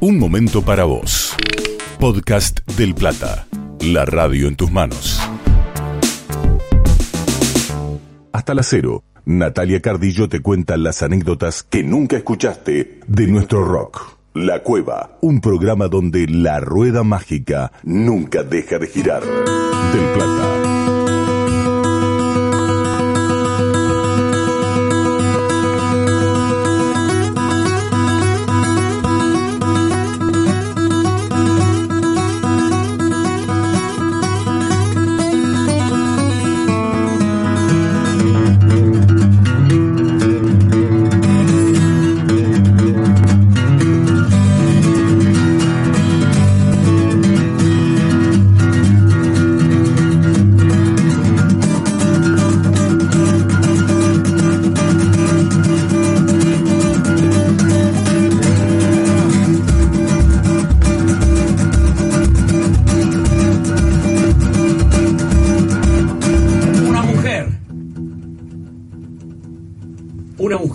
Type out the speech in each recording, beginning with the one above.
Un momento para vos. Podcast del Plata. La radio en tus manos. Hasta la cero. Natalia Cardillo te cuenta las anécdotas que nunca escuchaste de nuestro rock. La Cueva, un programa donde la rueda mágica nunca deja de girar. Del Plata.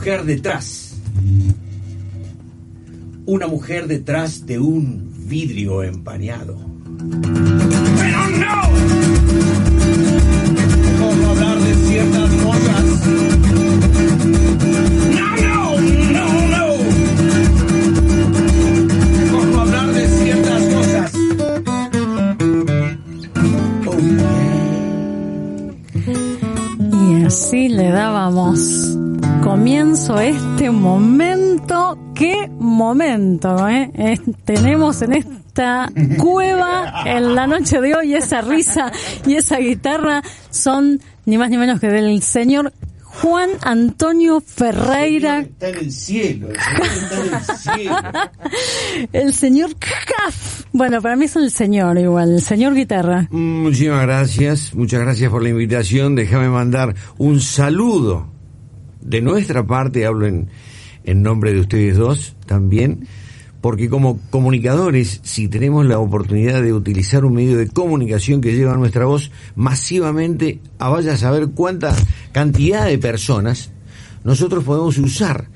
Mujer detrás. Una mujer detrás de un vidrio empañado. Pero no. Mejor no hablar de ciertas cosas. No, no, no, no. Mejor no hablar de ciertas cosas. Oh. Y así le dábamos comienzo este momento. ¡Qué momento! eh? Es- tenemos en esta cueva en la noche de hoy esa risa y esa guitarra son ni más ni menos que del señor Juan Antonio Ferreira, Está en el cielo. El señor está en el cielo. el señor Caf. Bueno, para mí es el señor igual, el señor guitarra. Muchísimas gracias, muchas gracias por la invitación. Déjame mandar un saludo de nuestra parte, hablo en, en nombre de ustedes dos también, porque como comunicadores, si tenemos la oportunidad de utilizar un medio de comunicación que lleva nuestra voz masivamente a vaya a saber cuánta cantidad de personas nosotros podemos usar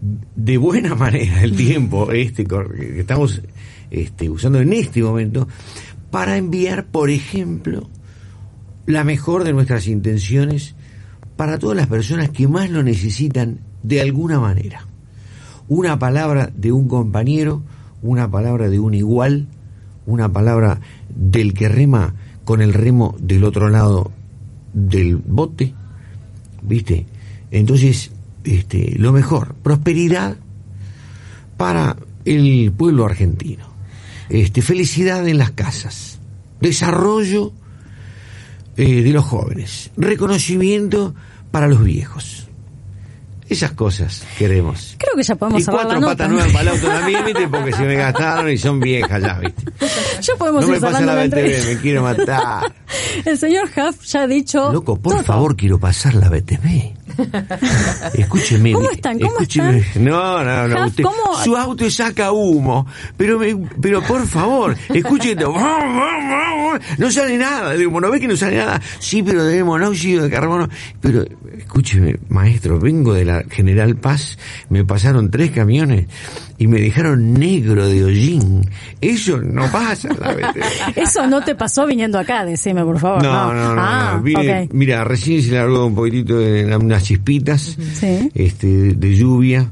de buena manera el tiempo este que estamos este, usando en este momento para enviar, por ejemplo, la mejor de nuestras intenciones para todas las personas que más lo necesitan de alguna manera. Una palabra de un compañero, una palabra de un igual, una palabra del que rema con el remo del otro lado del bote, ¿viste? Entonces, este, lo mejor, prosperidad para el pueblo argentino. Este, felicidad en las casas, desarrollo eh, de los jóvenes, reconocimiento para los viejos. Esas cosas queremos. Creo que ya podemos y cerrar la cuatro nota. patas nuevas para el auto también, ¿viste? Porque se me gastaron y son viejas ya, ¿viste? Ya podemos No ir me pasa la la BTV, me quiero matar. El señor Huff ya ha dicho. Loco, por todo. favor, quiero pasar la BTV. Escúcheme. ¿Cómo están? ¿Cómo escúcheme. están? No, no, no. Su auto saca humo. Pero, me, pero por favor, escuche esto. No sale nada de humo. ¿No ve que no sale nada? Sí, pero de monóxido de carbono. Pero, escúcheme, maestro, vengo de la General Paz. Me pasaron tres camiones y me dejaron negro de hollín. Eso no pasa en la BTV. Eso no te pasó viniendo acá, decime, por favor. No, no, no. Ah, no. Vine-. Mira, recién se largó un poquitito de unas chispitas Sí. este, de, de lluvia.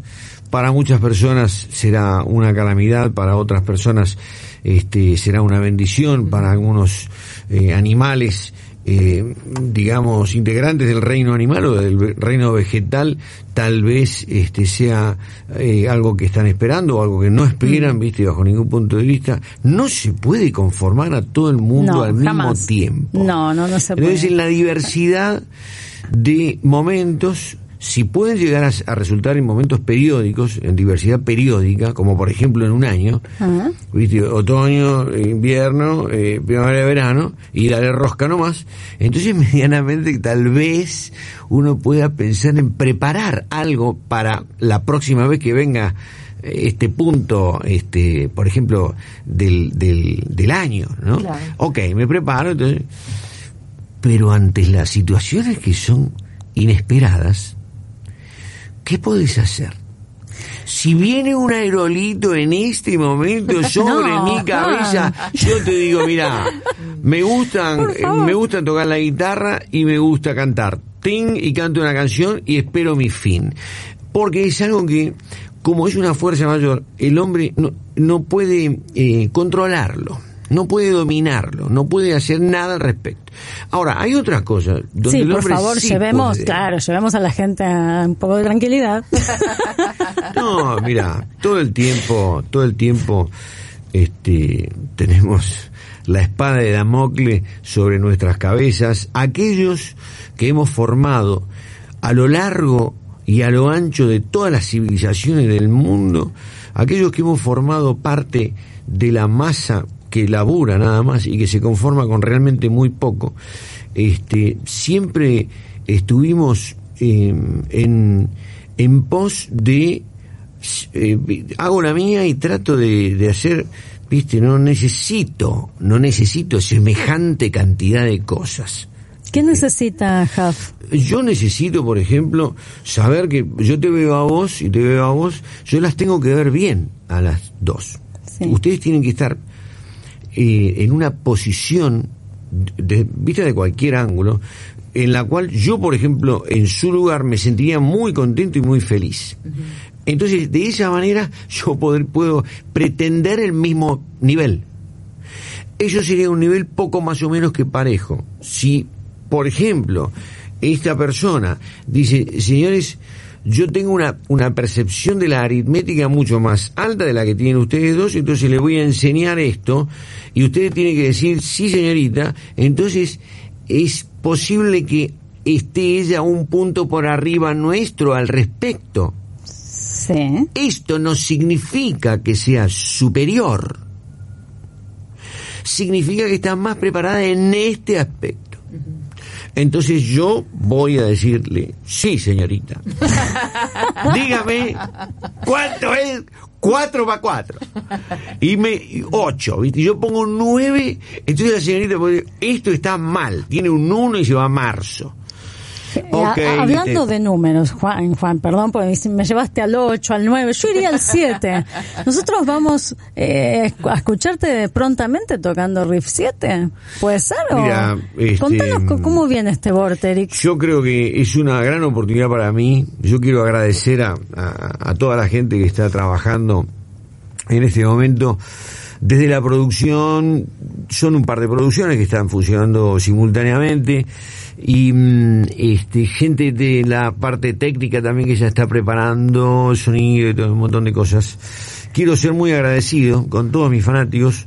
Para muchas personas será una calamidad, para otras personas este, será una bendición, para algunos eh, animales, eh, digamos, integrantes del reino animal o del reino vegetal, tal vez este, sea eh, algo que están esperando o algo que no esperan, viste, bajo ningún punto de vista. No se puede conformar a todo el mundo No, al mismo tiempo. No, no, no se puede. Entonces, en la diversidad de momentos, si pueden llegar a, a resultar en momentos periódicos, en diversidad periódica, como por ejemplo en un año, Ajá. ¿viste? otoño, invierno, eh, primavera, verano, y darle rosca nomás, entonces medianamente tal vez uno pueda pensar en preparar algo para la próxima vez que venga eh, este punto, este, por ejemplo, del, del, del año, ¿no? Claro. Ok, me preparo, entonces, pero ante las situaciones que son inesperadas, ¿qué podés hacer? Si viene un aerolito en este momento sobre No, mi cabeza, yo te digo, mira, me gustan, eh, me gusta tocar la guitarra y me gusta cantar. Ting y canto una canción y espero mi fin. Porque es algo que, como es una fuerza mayor, el hombre no, no puede eh, controlarlo. No puede dominarlo, no puede hacer nada al respecto. Ahora, hay otra cosa donde Sí, el por favor, sí llevemos, puede. claro, llevemos a la gente a un poco de tranquilidad. No, mira, todo el tiempo, todo el tiempo, este, tenemos la espada de Damocles sobre nuestras cabezas. Aquellos que hemos formado a lo largo y a lo ancho de todas las civilizaciones del mundo, aquellos que hemos formado parte de la masa que labura nada más y que se conforma con realmente muy poco, este, siempre estuvimos eh, en, en pos de eh, hago la mía y trato de, de hacer, viste, no necesito, no necesito semejante cantidad de cosas. ¿Qué necesita Huff? Yo necesito, por ejemplo, saber que yo te veo a vos y te veo a vos, yo las tengo que ver bien a las dos. Sí. Ustedes tienen que estar eh, en una posición, de, vista de cualquier ángulo, en la cual yo, por ejemplo, en su lugar me sentiría muy contento y muy feliz. Entonces, de esa manera, yo poder, puedo pretender el mismo nivel. Eso sería un nivel poco más o menos que parejo. Si, por ejemplo, esta persona dice, señores, yo tengo una, una percepción de la aritmética mucho más alta de la que tienen ustedes dos, entonces le voy a enseñar esto, y ustedes tienen que decir, sí señorita, entonces es posible que esté ella un punto por arriba nuestro al respecto. Sí. Esto no significa que sea superior. Significa que está más preparada en este aspecto. Entonces yo voy a decirle, sí, señorita. Dígame, ¿cuánto es? Cuatro va cuatro. Y me, ocho, ¿viste? Y Yo pongo un nueve, entonces la señorita puede esto está mal, tiene un uno y se va a marzo. Ok, Eh, a- hablando de números, Juan, Juan, perdón, porque me- llevaste al 8, al 9, yo iría al 7. Nosotros vamos eh, a escucharte prontamente tocando Riff 7. ¿Puede ser? o- Mira, este, Contanos co- cómo viene este Vorterix. Yo creo que es una gran oportunidad para mí. Yo quiero agradecer a, a- a toda la gente que está trabajando en este momento. Desde la producción, son un par de producciones que están funcionando simultáneamente y mm, este, gente de la parte técnica también que ya está preparando sonido y todo un montón de cosas. Quiero ser muy agradecido con todos mis fanáticos.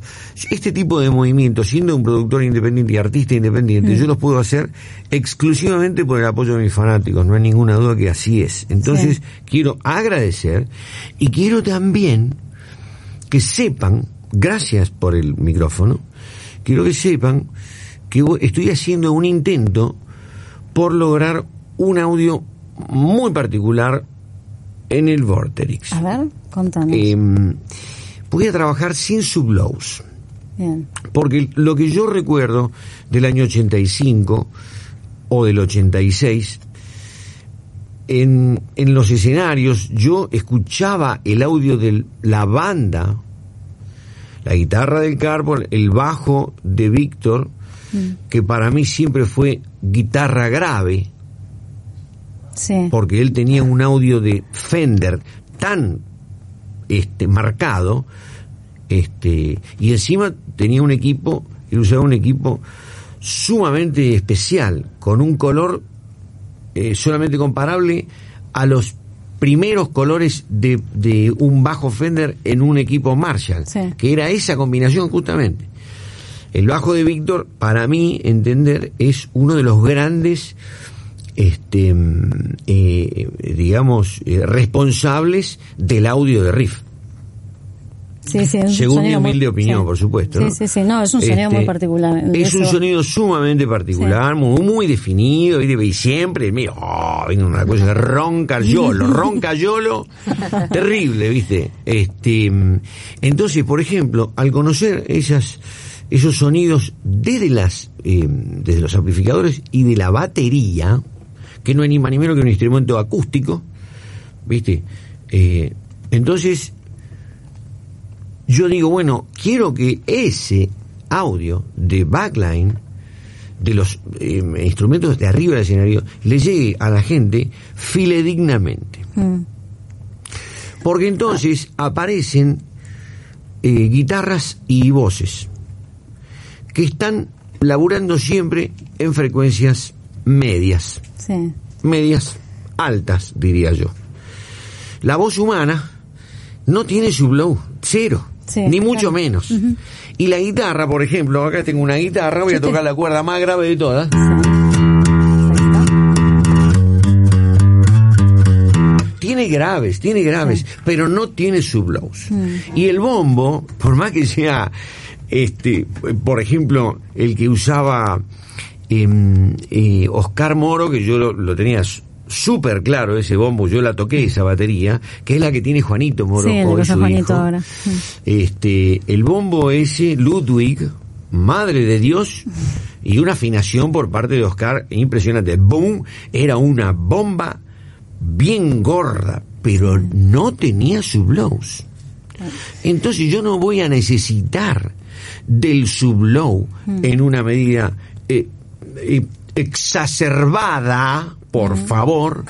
Este tipo de movimientos, siendo un productor independiente y artista independiente, yo los puedo hacer exclusivamente por el apoyo de mis fanáticos. No hay ninguna duda que así es. Entonces, quiero agradecer y quiero también que sepan, gracias por el micrófono, quiero que sepan que estoy haciendo un intento por lograr un audio muy particular en el Vorterix. A ver, contanos. Em, voy a trabajar sin sublows. Bien. Porque lo que yo recuerdo del año 85 o del 86, en, en los escenarios yo escuchaba el audio de la banda, la guitarra del Carbon, el bajo de Víctor, que para mí siempre fue guitarra grave, Sí. porque él tenía un audio de Fender tan este marcado este y encima tenía un equipo él usaba un equipo sumamente especial con un color eh, solamente comparable a los primeros colores de, de un bajo Fender en un equipo Marshall Sí. que era esa combinación justamente el bajo de Víctor, para mí entender, es uno de los grandes, este, mm, eh, digamos, eh, responsables del audio de Riff. Sí, sí, Según mi muy- humilde opinión, sí. por supuesto. Sí, ¿no? sí, sí, no, es un sonido Este, muy particular. Es un sonido sumamente particular, muy, muy definido, y siempre, mira, oh, viene una cosa que ronca yolo, ronca yolo, terrible, ¿viste? Este, mm, entonces, por ejemplo, al conocer esas, esos sonidos desde las, eh, desde los amplificadores y de la batería, que no es ni más ni menos que un instrumento acústico, ¿viste? Eh, Entonces, yo digo, bueno, quiero que ese audio de backline, de los eh, instrumentos de arriba del escenario, le llegue a la gente filedignamente. Mm. Porque entonces aparecen eh, guitarras y voces que están laburando siempre en frecuencias medias, Sí. medias altas, diría yo. La voz humana no tiene su blow, cero, Sí, ni mucho claro. menos. Y la guitarra, por ejemplo, acá tengo una guitarra, voy a tocar te- la cuerda más grave de todas. Tiene graves, tiene graves, pero no tiene sublows. Y el bombo, por más que sea, este, por ejemplo, el que usaba em, eh, Oscar Moro, que yo lo, lo tenía súper claro ese bombo, yo la toqué esa batería, que es la que tiene Juanito Moro. Sí, hoy su Juanito hijo. ahora. Este, el bombo ese, Ludwig, Madre de Dios, y una afinación por parte de Oscar impresionante. Boom, era una bomba bien gorda, pero no tenía sublows. Entonces yo no voy a necesitar del sublow en una medida eh, eh, exacerbada, por favor,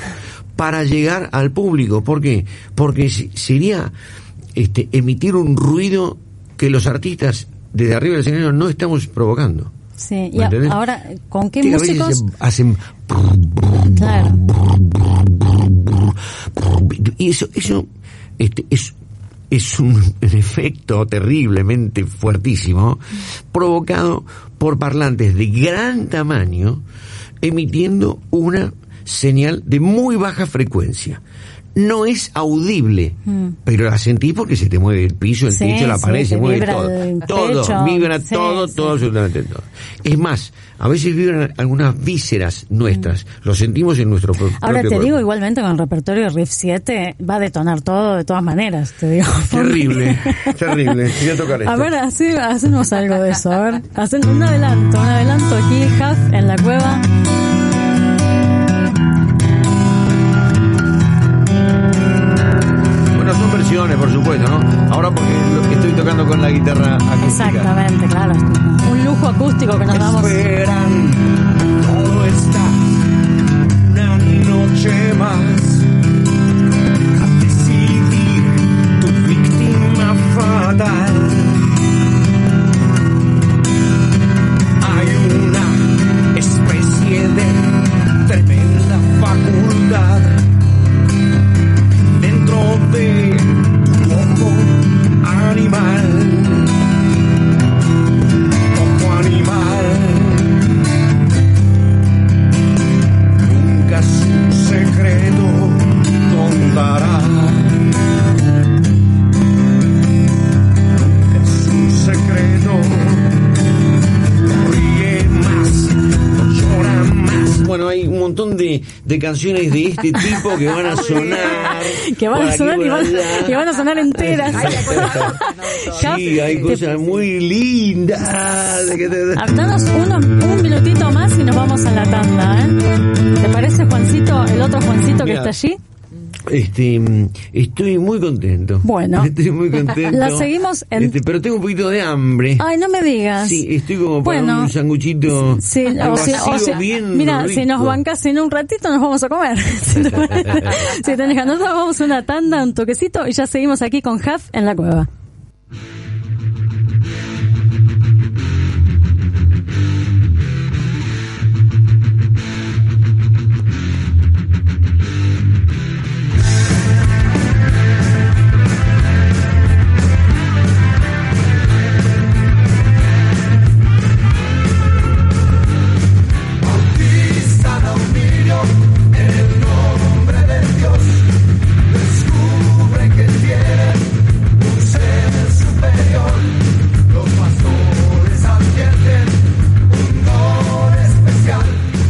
para llegar al público. ¿Por qué? Porque se- sería este, emitir un ruido que los artistas desde arriba del escenario no estamos provocando. Sí, ahora, ¿con qué Que músicos? se hacen Claro. y eso eso este es es un, efecto terriblemente fuertísimo provocado por parlantes de gran tamaño emitiendo una señal de muy baja frecuencia no es audible, pero la sentís porque se te mueve el piso, el Mm. Sí, techo, la sí, pared, te se mueve todo. Todo, vibra Sí, todo, sí. todo, absolutamente todo. Es más, a veces vibran algunas vísceras nuestras, lo sentimos en nuestro pro- Mm. Ahora propio te digo, igualmente con el repertorio de Riff 7 va a detonar todo de todas maneras, te digo. Terrible, terrible. Voy a tocar esto. A ver, así, hacemos algo de eso. A ver, hacen un adelanto, un adelanto aquí, Huff, en la cueva. Versiones, por supuesto, ¿no? Ahora porque lo estoy tocando con la guitarra acústica. Exactamente, claro. Un lujo acústico que nos damos. Esperan, todo está una noche más a decidir tu víctima fatal. De, canciones de este tipo que van a sonar. Que van a sonar y van, y van a sonar enteras. Sí, hay cosas muy lindas. que uno- un minutito más y nos vamos a la tanda, ¿eh? ¿Te parece, Juancito, el otro Juancito que Mira. está allí? Este, mm, estoy muy contento. Bueno. Estoy muy contento. La seguimos en- Este, pero tengo un poquito de hambre. Ay, no me digas. Sí, estoy como para Bueno, un sanguchito. Sí, o si, o bien mira, si nos bancas en un ratito nos vamos a comer. si te si tenés ganas, nosotros vamos a una tanda, un toquecito y ya seguimos aquí con Huff en la cueva.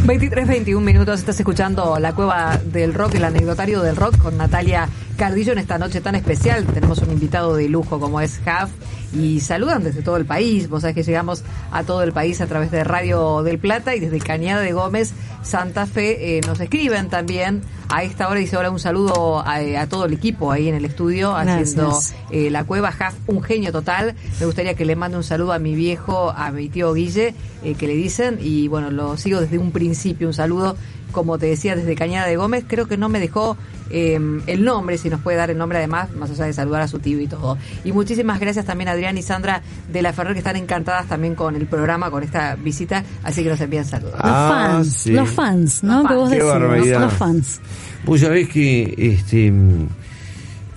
23, 21 minutos, estás escuchando La Cueva del Rock, el anecdotario del rock con Natalia Cardillo en esta noche tan especial. Tenemos un invitado de lujo como es Jaf y saludan desde todo el país. Vos sabés que llegamos a todo el país a través de Radio del Plata y desde Cañada de Gómez, Santa Fe, eh, nos escriben también. A esta hora dice ahora un saludo a, a, todo el equipo ahí en el estudio haciendo eh, la cueva Jaf, un genio total. Me gustaría que le mande un saludo a mi viejo, a mi tío Guille, eh, que le dicen, y bueno, lo sigo desde un principio. Un saludo, como te decía, desde Cañada de Gómez. Creo que no me dejó eh, el nombre, si nos puede dar el nombre además, más allá de saludar a su tío y todo. Y muchísimas gracias también a Adrián y Sandra de la Ferrer que están encantadas también con el programa, con esta visita, así que nos envían saludos. Los fans, sí. los fans, ¿no? Los que vos Qué decís, barbaridad. los fans. Vos sabés que este,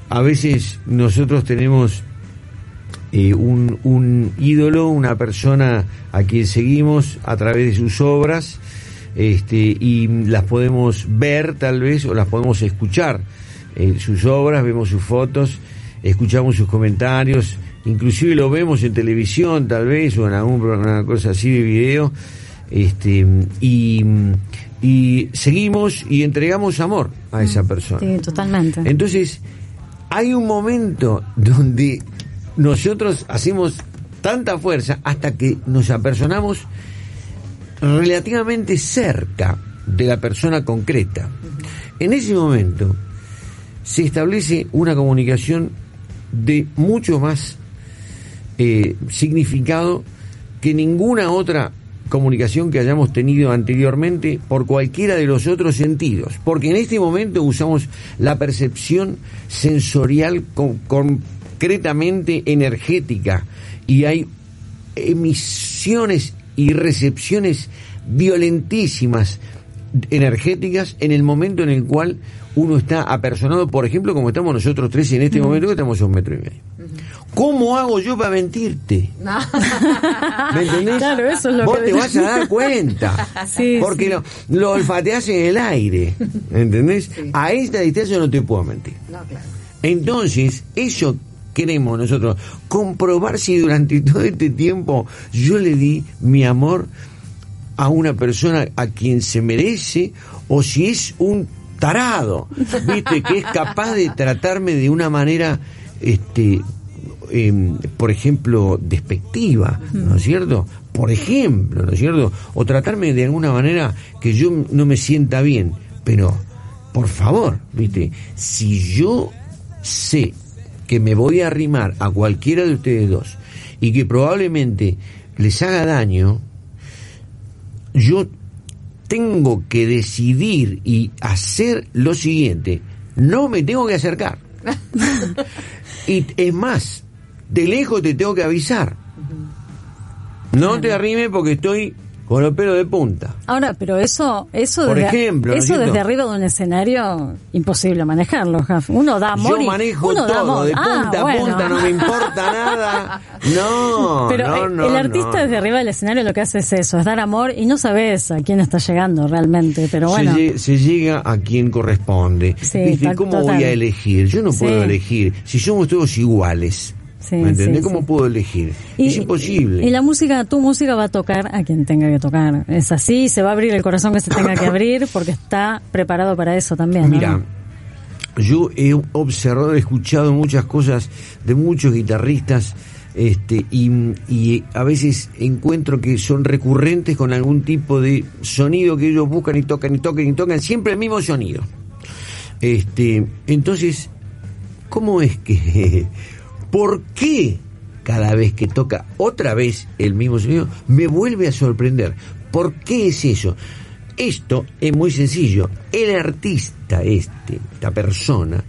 a veces nosotros tenemos eh, un, un ídolo, una persona a quien seguimos a través de sus obras este, y las podemos ver tal vez o las podemos escuchar. eh, sus obras, vemos sus fotos, escuchamos sus comentarios, inclusive lo vemos en televisión tal vez o en alguna cosa así de video. Este, y, y seguimos y entregamos amor a esa persona. Sí, totalmente. Entonces, hay un momento donde nosotros hacemos tanta fuerza hasta que nos apersonamos relativamente cerca de la persona concreta. En ese momento se establece una comunicación de mucho más eh, significado que ninguna otra comunicación que hayamos tenido anteriormente por cualquiera de los otros sentidos, porque en este momento usamos la percepción sensorial con- concretamente energética y hay emisiones y recepciones violentísimas energéticas en el momento en el cual uno está apersonado, por ejemplo, como estamos nosotros tres en este momento que estamos a un metro y medio. ¿Cómo hago yo para mentirte? ¿Me entendés? Claro, eso es lo Vos que te vas a dar cuenta. Sí, porque sí. Lo, lo olfateás en el aire. ¿Entendés? A esta distancia no te puedo mentir. No, claro. Entonces, eso queremos nosotros, comprobar si durante todo este tiempo yo le di mi amor a una persona a quien se merece o si es un tarado, viste, que es capaz de tratarme de una manera, este, em, por ejemplo, despectiva, ¿no es cierto? Por ejemplo, ¿no es cierto? O tratarme de alguna manera que yo no me sienta bien, pero, por favor, viste, si yo sé que me voy a arrimar a cualquiera de ustedes dos y que probablemente les haga daño, yo tengo que decidir y hacer lo siguiente. No me tengo que acercar. y es más, de lejos te tengo que avisar. No te arrimes porque estoy con los pelos de punta. Ahora, pero eso, eso, Por desde, ejemplo, ¿no es eso desde arriba de un escenario, imposible manejarlo, Jaf. Uno da amor Yo y- manejo uno todo, de Ah, punta a bueno. punta, no me importa nada. No, Pero no, eh, no, el artista desde arriba del escenario lo que hace es eso, es dar amor y no sabes a quién está llegando realmente, pero bueno. se, lle- se llega a quien corresponde. Sí, ¿Cómo total. voy a elegir? Yo no Sí. puedo elegir. Si somos todos iguales. Sí, ¿Me entendés? sí, ¿Cómo sí. puedo elegir? Y- es imposible. Y la música, tu música va a tocar a quien tenga que tocar. Es así, se va a abrir el corazón que se tenga que abrir porque está preparado para eso también. ¿no? Mira, yo he observado, he escuchado muchas cosas de muchos guitarristas este, y, y a veces encuentro que son recurrentes con algún tipo de sonido que ellos buscan y tocan y tocan y tocan, siempre el mismo sonido. Este, entonces, ¿cómo es que, por qué cada vez que toca otra vez el mismo sonido me vuelve a sorprender? ¿Por qué es eso? Esto es muy sencillo. El artista este, esta persona,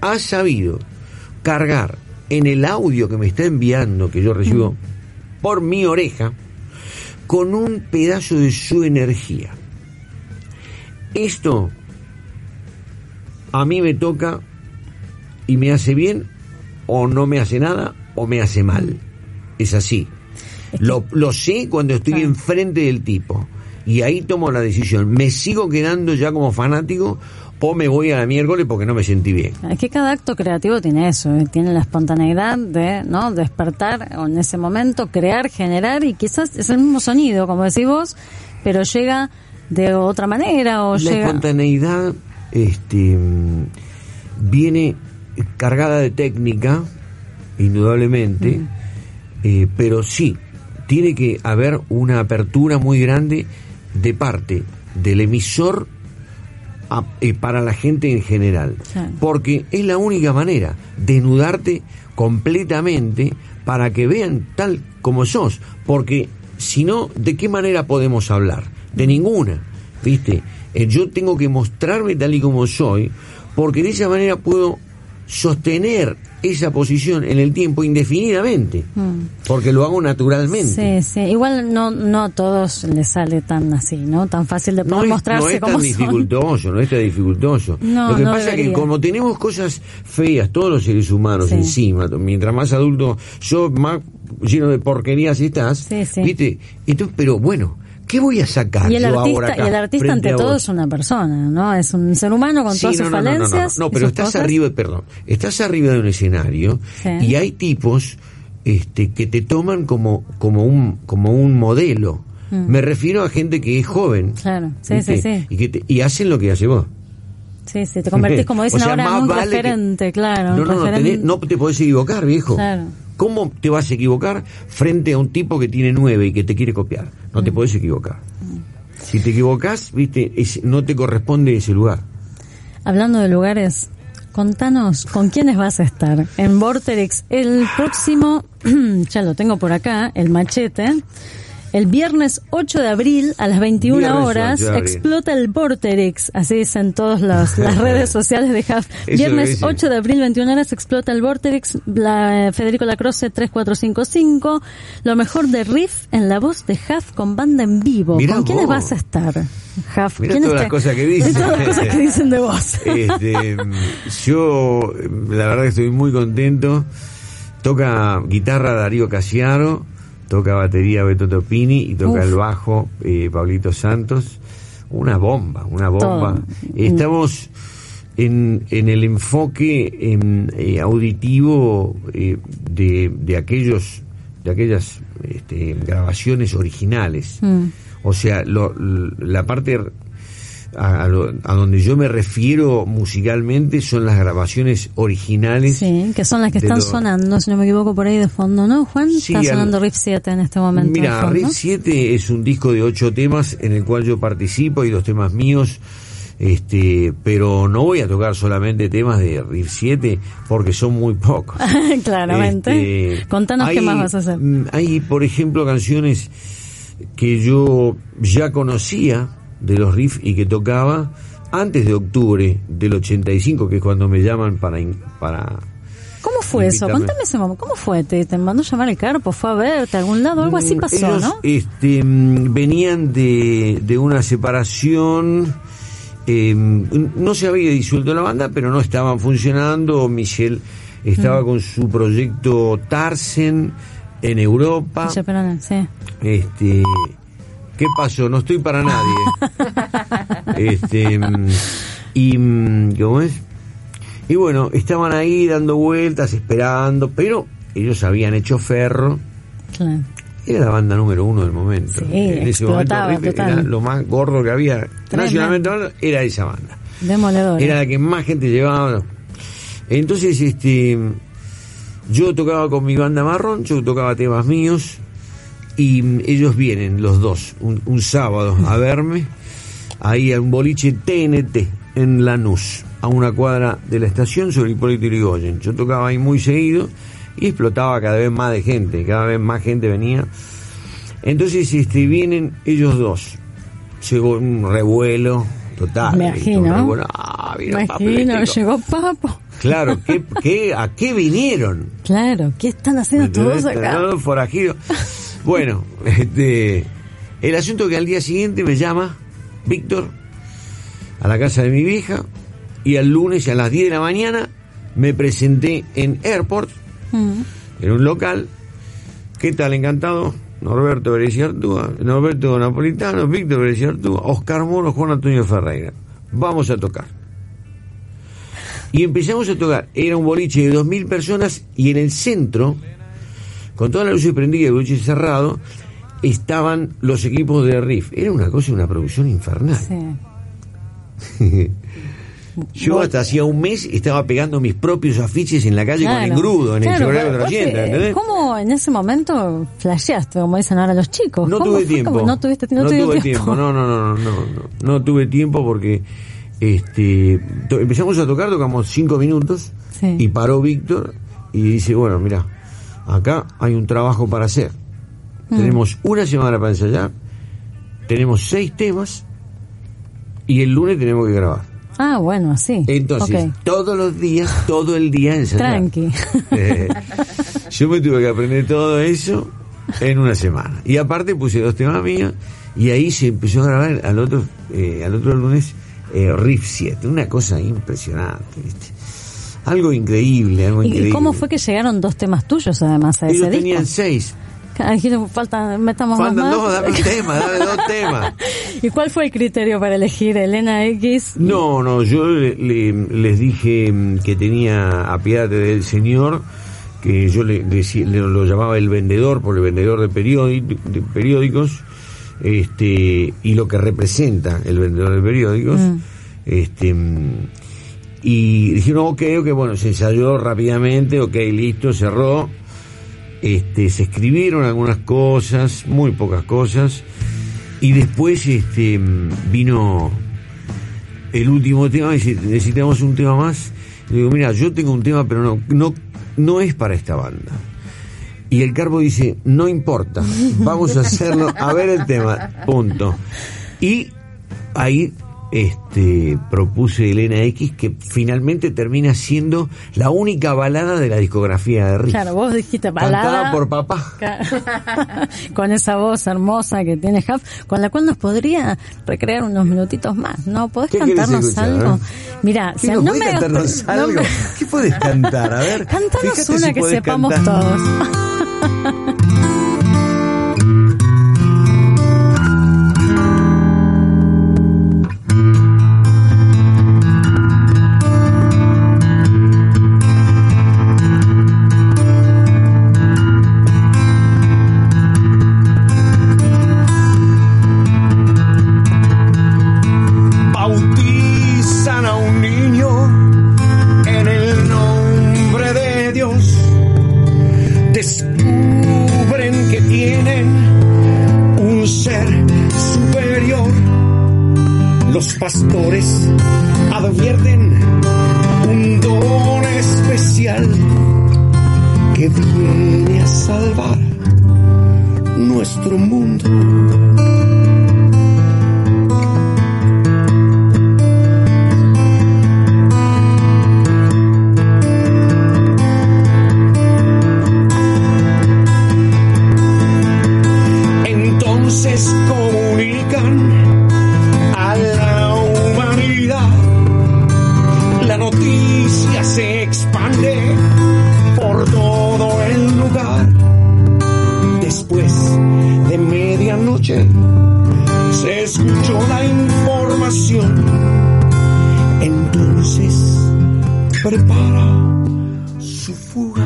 ha sabido cargar en el audio que me está enviando, que yo recibo por mi oreja, con un pedazo de su energía. Esto a mí me toca y me hace bien o no me hace nada o me hace mal. Es así. Lo, lo sé cuando estoy Claro. enfrente del tipo y ahí tomo la decisión. ¿Me sigo quedando ya como fanático o me voy a la miércoles porque no me sentí bien? Es que cada acto creativo tiene eso, ¿eh? tiene la espontaneidad de no despertar o en ese momento, crear, generar y quizás es el mismo sonido, como decís vos, pero llega de otra manera o la llega... espontaneidad este, viene cargada de técnica, indudablemente, eh, pero sí, tiene que haber una apertura muy grande de parte del emisor a- eh, para la gente en general. Porque es la única manera, desnudarte completamente para que vean tal como sos. Porque si no, ¿de qué manera podemos hablar? De ninguna. ¿Viste? Eh, yo tengo que mostrarme tal y como soy, porque de esa manera puedo sostener esa posición en el tiempo indefinidamente, porque lo hago naturalmente. Sí, sí. Igual no, no a todos les sale tan así, ¿no? Tan fácil de no poder es, mostrarse no es como tan son. dificultoso, no es tan dificultoso. No, Lo que no pasa es que como tenemos cosas feas, todos los seres humanos Sí. encima, mientras más adulto sos, más lleno de porquerías estás, Sí, sí. ¿viste? Entonces, pero bueno, ¿qué voy a sacar Y el yo ahora artista, acá y el artista ante todo es una persona, ¿no? Es un ser humano con Sí, todas no, sus no, no, no, no, no. falencias. No, y pero estás cosas. arriba, perdón, estás arriba de un escenario Sí. y hay tipos este, que te toman como, como un, como un modelo. Me refiero a gente que es joven. Mm. Claro, sí, sí, sí. Y, que te- y hacen lo que hace vos. Sí, sí, te convertís, como dicen O sea, ahora, en un vale que- referente, claro. No, no, no, referente. no te podés equivocar, viejo. Claro. ¿Cómo te vas a equivocar frente a un tipo que tiene nueve y que te quiere copiar? No Mm. te podés equivocar. Si te equivocas, viste, es- no te corresponde ese lugar. Hablando de lugares, contanos con quiénes vas a estar en Vorterix el próximo, ya lo tengo por acá, el machete. El viernes 8 de abril a las 21 Viernes horas 8 de abril. explota el Vorterix, así dicen todas las, redes sociales de. Eso Viernes es. 8 de abril 21 horas explota el Vorterix, la, Federico Lacroce 3455, lo mejor de Riff en la voz de HAF con banda en vivo. Mirá ¿Con quiénes vas a estar? Jaf, Mirá ¿quiénes todas las cosas que dicen. todas las cosas que dicen de vos. Este, yo, la verdad que estoy muy contento. Toca guitarra Darío Casiaro, toca batería Beto Topini y toca Uf. el bajo eh, Pablito Santos. Una bomba, una bomba. Todo. Estamos en, en el enfoque eh, auditivo eh, de, de aquellos de aquellas este, grabaciones originales. Mm. O sea, lo- la parte a, a lo- a donde yo me refiero musicalmente son las grabaciones originales. Sí, que son las que están lo- sonando, si no me equivoco, por ahí de fondo, ¿no, Juan? Sí, Está al- sonando Riff 7 en este momento. Mira, fondo. Riff 7 es un disco de ocho temas en el cual yo participo y dos temas míos. Este, pero no voy a tocar solamente temas de Riff 7 porque son muy pocos. Claramente. Este, Contanos qué hay- más vas a hacer. mm, Hay, por ejemplo, canciones que yo ya conocía de los riffs y que tocaba antes de octubre del 85, que es cuando me llaman para... para ¿Cómo fue eso? Contame ese momento. ¿Cómo fue? ¿Te, te mandó llamar el carpo? ¿Fue a verte a algún lado? Algo así Mm, pasó, ellos, ¿no? Este, mm, venían de, de una separación. eh, no se había disuelto la banda, pero no estaban funcionando. Michelle Mm. estaba con su proyecto Tarsen en Europa. Sí. Este, ¿qué pasó? No estoy para nadie. este, mm, y mm, ¿cómo es? Y bueno, estaban ahí dando vueltas, esperando, pero ellos habían hecho ferro. Claro. Era la banda número uno del momento. Sí, en ese momento era lo más gordo que había. Tremendo. Nacionalmente hablando, era esa banda. Demoledor. Era la que más gente llevaba. Entonces, este, yo tocaba con mi banda marrón, yo tocaba temas míos y ellos vienen los dos un, un sábado a verme ahí a un boliche TNT en Lanús, a una cuadra de la estación sobre Hipólito Yrigoyen. Yo tocaba ahí muy seguido y explotaba cada vez más de gente, cada vez más gente venía. Entonces, este, vienen ellos dos. Llegó un revuelo total. Me imagino. revuelo. Ah, vino Me Papo imagino, llegó Papo. Claro, ¿qué, qué, ¿a qué vinieron? Claro, ¿qué están haciendo todos acá? Todos forajidos. Bueno, este, el asunto que al día siguiente me llama Víctor a la casa de mi vieja y al lunes a las 10 de la mañana me presenté en Airport, Mm. en un local. ¿Qué tal? Encantado. Norberto Berecia Artúa, Norberto Napolitano, Víctor Berecia Artúa, Oscar Moro, Juan Antonio Ferreira. Vamos a tocar. Y empezamos a tocar. Era un boliche de 2.000 personas y en el centro, con todas las luces prendidas y el boliche cerrado, estaban los equipos de Riff. Era una cosa, una producción infernal. Sí. Yo vos- hasta hacía un mes estaba pegando mis propios afiches en la calle con Claro. engrudo, en el celular de gente, ¿entendés? ¿Cómo en ese momento flasheaste, como dicen ahora los chicos? No ¿Cómo tuve tiempo. ¿Cómo No tuviste no no tuve tiempo. No, no, no, no, no, no, no tuve tiempo porque este empezamos a tocar, tocamos cinco minutos Sí. y paró Víctor y dice, bueno, mira, acá hay un trabajo para hacer. Mm. Tenemos una semana para ensayar, tenemos seis temas y el lunes tenemos que grabar. Ah, bueno, así. Entonces, todos los días, todo el día ensayar. Tranqui. Eh, yo me tuve que aprender todo eso en una semana. Y aparte puse dos temas míos y ahí se empezó a grabar al otro, eh, al otro lunes eh, Riff 7. Una cosa impresionante, ¿viste? Algo increíble, algo ¿Y increíble. cómo fue que llegaron dos temas tuyos además a ese Ellos disco? tenían seis. Ah, dijiste, falta, metamos Faltan más. dos, dame un tema, dame dos temas. ¿Y cuál fue el criterio para elegir Elena X? No, no, yo le- le- les dije mm, que tenía apiádate del Señor, que yo le, le- lo llamaba el vendedor, por el vendedor de periódicos, este, y lo que representa el vendedor de periódicos, Mm. este, mm, y dijeron, ok, ok, bueno, se ensayó rápidamente, ok, listo, cerró, este, se escribieron algunas cosas, muy pocas cosas, y después este, vino el último tema, dice, necesitamos un tema más. Le digo, mira, yo tengo un tema, pero no, no, no es para esta banda. Y el Carbo dice, no importa, vamos a hacerlo, a ver el tema, punto. Y ahí este propuse Elena X que finalmente termina siendo la única balada de la discografía de Rick. Claro, vos dijiste balada. Cantada por papá. con esa voz hermosa que tiene Huff, con la cual nos podría recrear unos minutitos más, ¿no? ¿Podés ¿Qué querés cantarnos escuchar, algo? eh? Mira, ¿Qué, si nos no me cantarnos no algo? me- ¿Qué podés cantar? A ver. Cantanos una si que sepamos cantar. todos. Su fuga.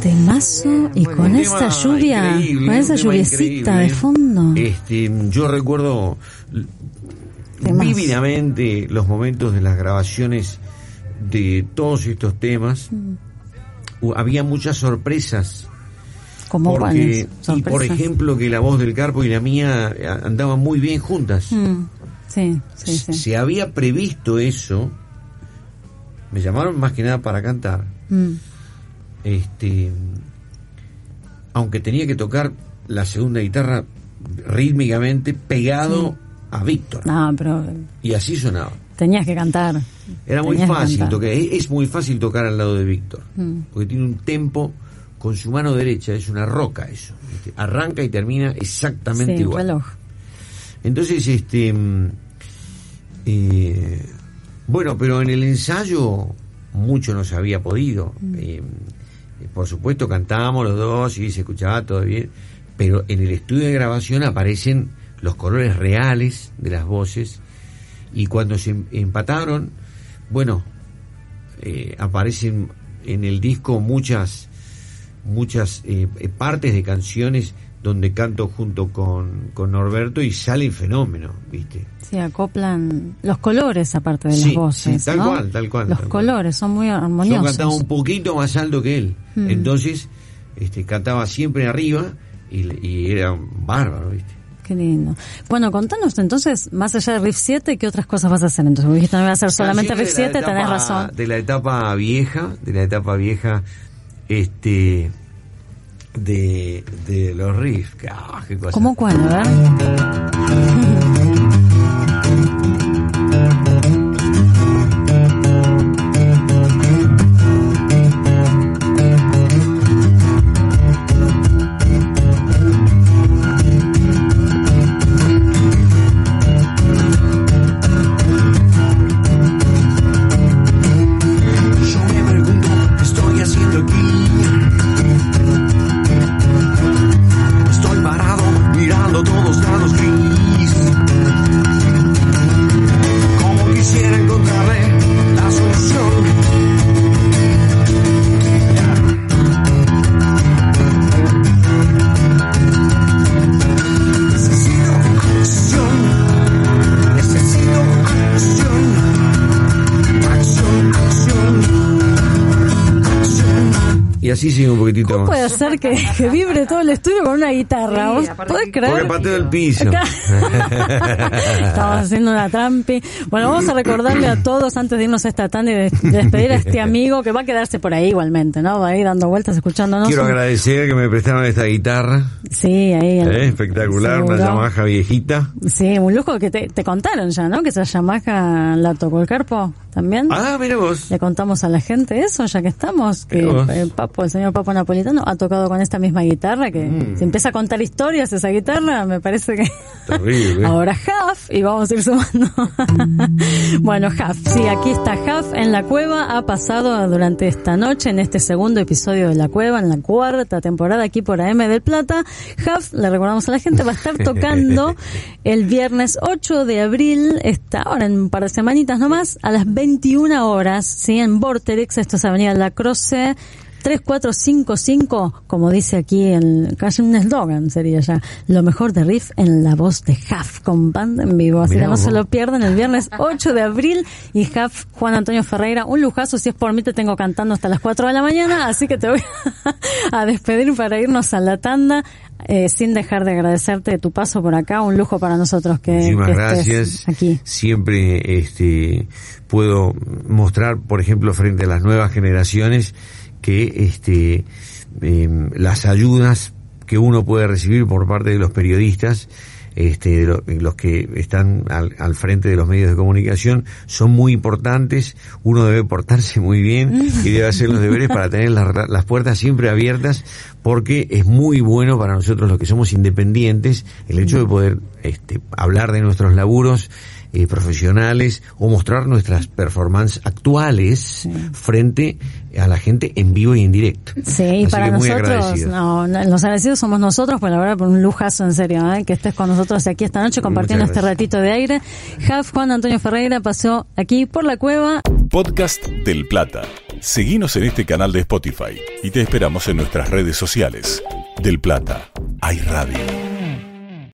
Temazo y Bueno, con tema lluvia, con esa lluviecita de fondo. Este, yo recuerdo Temazo. vívidamente los momentos de las grabaciones de todos estos temas. Mm. Había muchas sorpresas. Como Porque, y por ejemplo, que la voz del Carpo y la mía andaban muy bien juntas. Mm, sí, sí, sí. Se había previsto eso. Me llamaron más que nada para cantar. Mm, este aunque tenía que tocar la segunda guitarra rítmicamente pegado a Víctor No, pero y así sonaba tenías que cantar. era muy fácil tocar es, es muy fácil tocar al lado de Víctor Mm. porque tiene un tempo con su mano derecha es una roca eso arranca y termina exactamente Sí, igual reloj. entonces, este. mm, eh, bueno, pero en el ensayo mucho no se había podido. Eh, por supuesto, cantábamos los dos y se escuchaba todo bien. Pero en el estudio de grabación aparecen los colores reales de las voces. Y cuando se em- empataron, bueno, eh, aparecen en el disco muchas muchas eh, eh, partes de canciones donde canto junto con, con Norberto y sale el fenómeno, ¿viste? Sí, acoplan los colores aparte de las voces. sí, tal ¿no? cual, tal cual, Los tal cual. colores son muy Yo armoniosos. cantaba un poquito más alto que él, Mm. entonces este, cantaba siempre arriba y, y era bárbaro, ¿viste? Qué lindo. Bueno, contanos entonces, más allá de Riff 7, ¿qué otras cosas vas a hacer? Entonces, dijiste, no voy a hacer solamente Riff Canciones de 7, la tenés etapa- razón. De la etapa vieja, de la etapa vieja, este, de, de los riffs. ah. ¿Cómo cuál? A un poquitito ¿Cómo más. puede ser que, que vibre todo el estudio con una guitarra? Sí, ¿Vos podés creer? Porque pateo el piso. Estamos haciendo una trampi. Bueno, vamos a recordarle a todos antes de irnos a esta tanda y de, de despedir a este amigo que va a quedarse por ahí igualmente, ¿no? Va a ir dando vueltas escuchándonos. Quiero Un- agradecer que me prestaron esta guitarra. Sí, ahí. el- eh, espectacular, una seguro. Yamaha viejita. Sí, un lujo que te, te contaron ya, ¿no? Que esa Yamaha la tocó el Carpo también. Ah, mira vos. Le contamos a la gente eso, ya que estamos, que el Papo, el señor Papo Napolitano ha tocado con esta misma guitarra, que Mm. se empieza a contar historias esa guitarra, me parece que... Terrible. Ahora Huff, y vamos a ir sumando. bueno, Huff, sí, aquí está Huff en la cueva, ha pasado durante esta noche, en este segundo episodio de la cueva, en la cuarta temporada aquí por AM del Plata. Huff, le recordamos a la gente, va a estar tocando el viernes 8 de abril, está ahora en un par de semanitas nomás, a las 21 horas, sí, en Vorterix, esto es Avenida La Croce. 3455, como dice aquí, el, casi un eslogan sería ya, lo mejor de Riff en la voz de Huff, con banda en vivo. Así Mirá que no se lo pierdan el viernes 8 de abril y Huff, Juan Antonio Ferreira, un lujazo, si es por mí te tengo cantando hasta las 4 de la mañana, así que te voy a despedir para irnos a la tanda, eh, sin dejar de agradecerte tu paso por acá, un lujo para nosotros que, Muchísimas que estés gracias. aquí. Siempre este, puedo mostrar, por ejemplo, frente a las nuevas generaciones, que este, em, las ayudas que uno puede recibir por parte de los periodistas, este, de lo- los que están al, al frente de los medios de comunicación, son muy importantes. Uno debe portarse muy bien y debe hacer los deberes para tener las, las puertas siempre abiertas, porque es muy bueno para nosotros los que somos independientes el hecho de poder este, hablar de nuestros laburos eh, profesionales o mostrar nuestras performances actuales frente a la gente en vivo y en directo. Sí, y Así para que muy nosotros, agradecido. no, no, los agradecidos somos nosotros, pues la verdad, por un lujazo en serio, ¿eh? que estés con nosotros aquí esta noche compartiendo este ratito de aire. Jaf Juan Antonio Ferreira pasó aquí por la cueva. Podcast del Plata. Seguinos en este canal de Spotify y te esperamos en nuestras redes sociales. Del Plata, hay radio.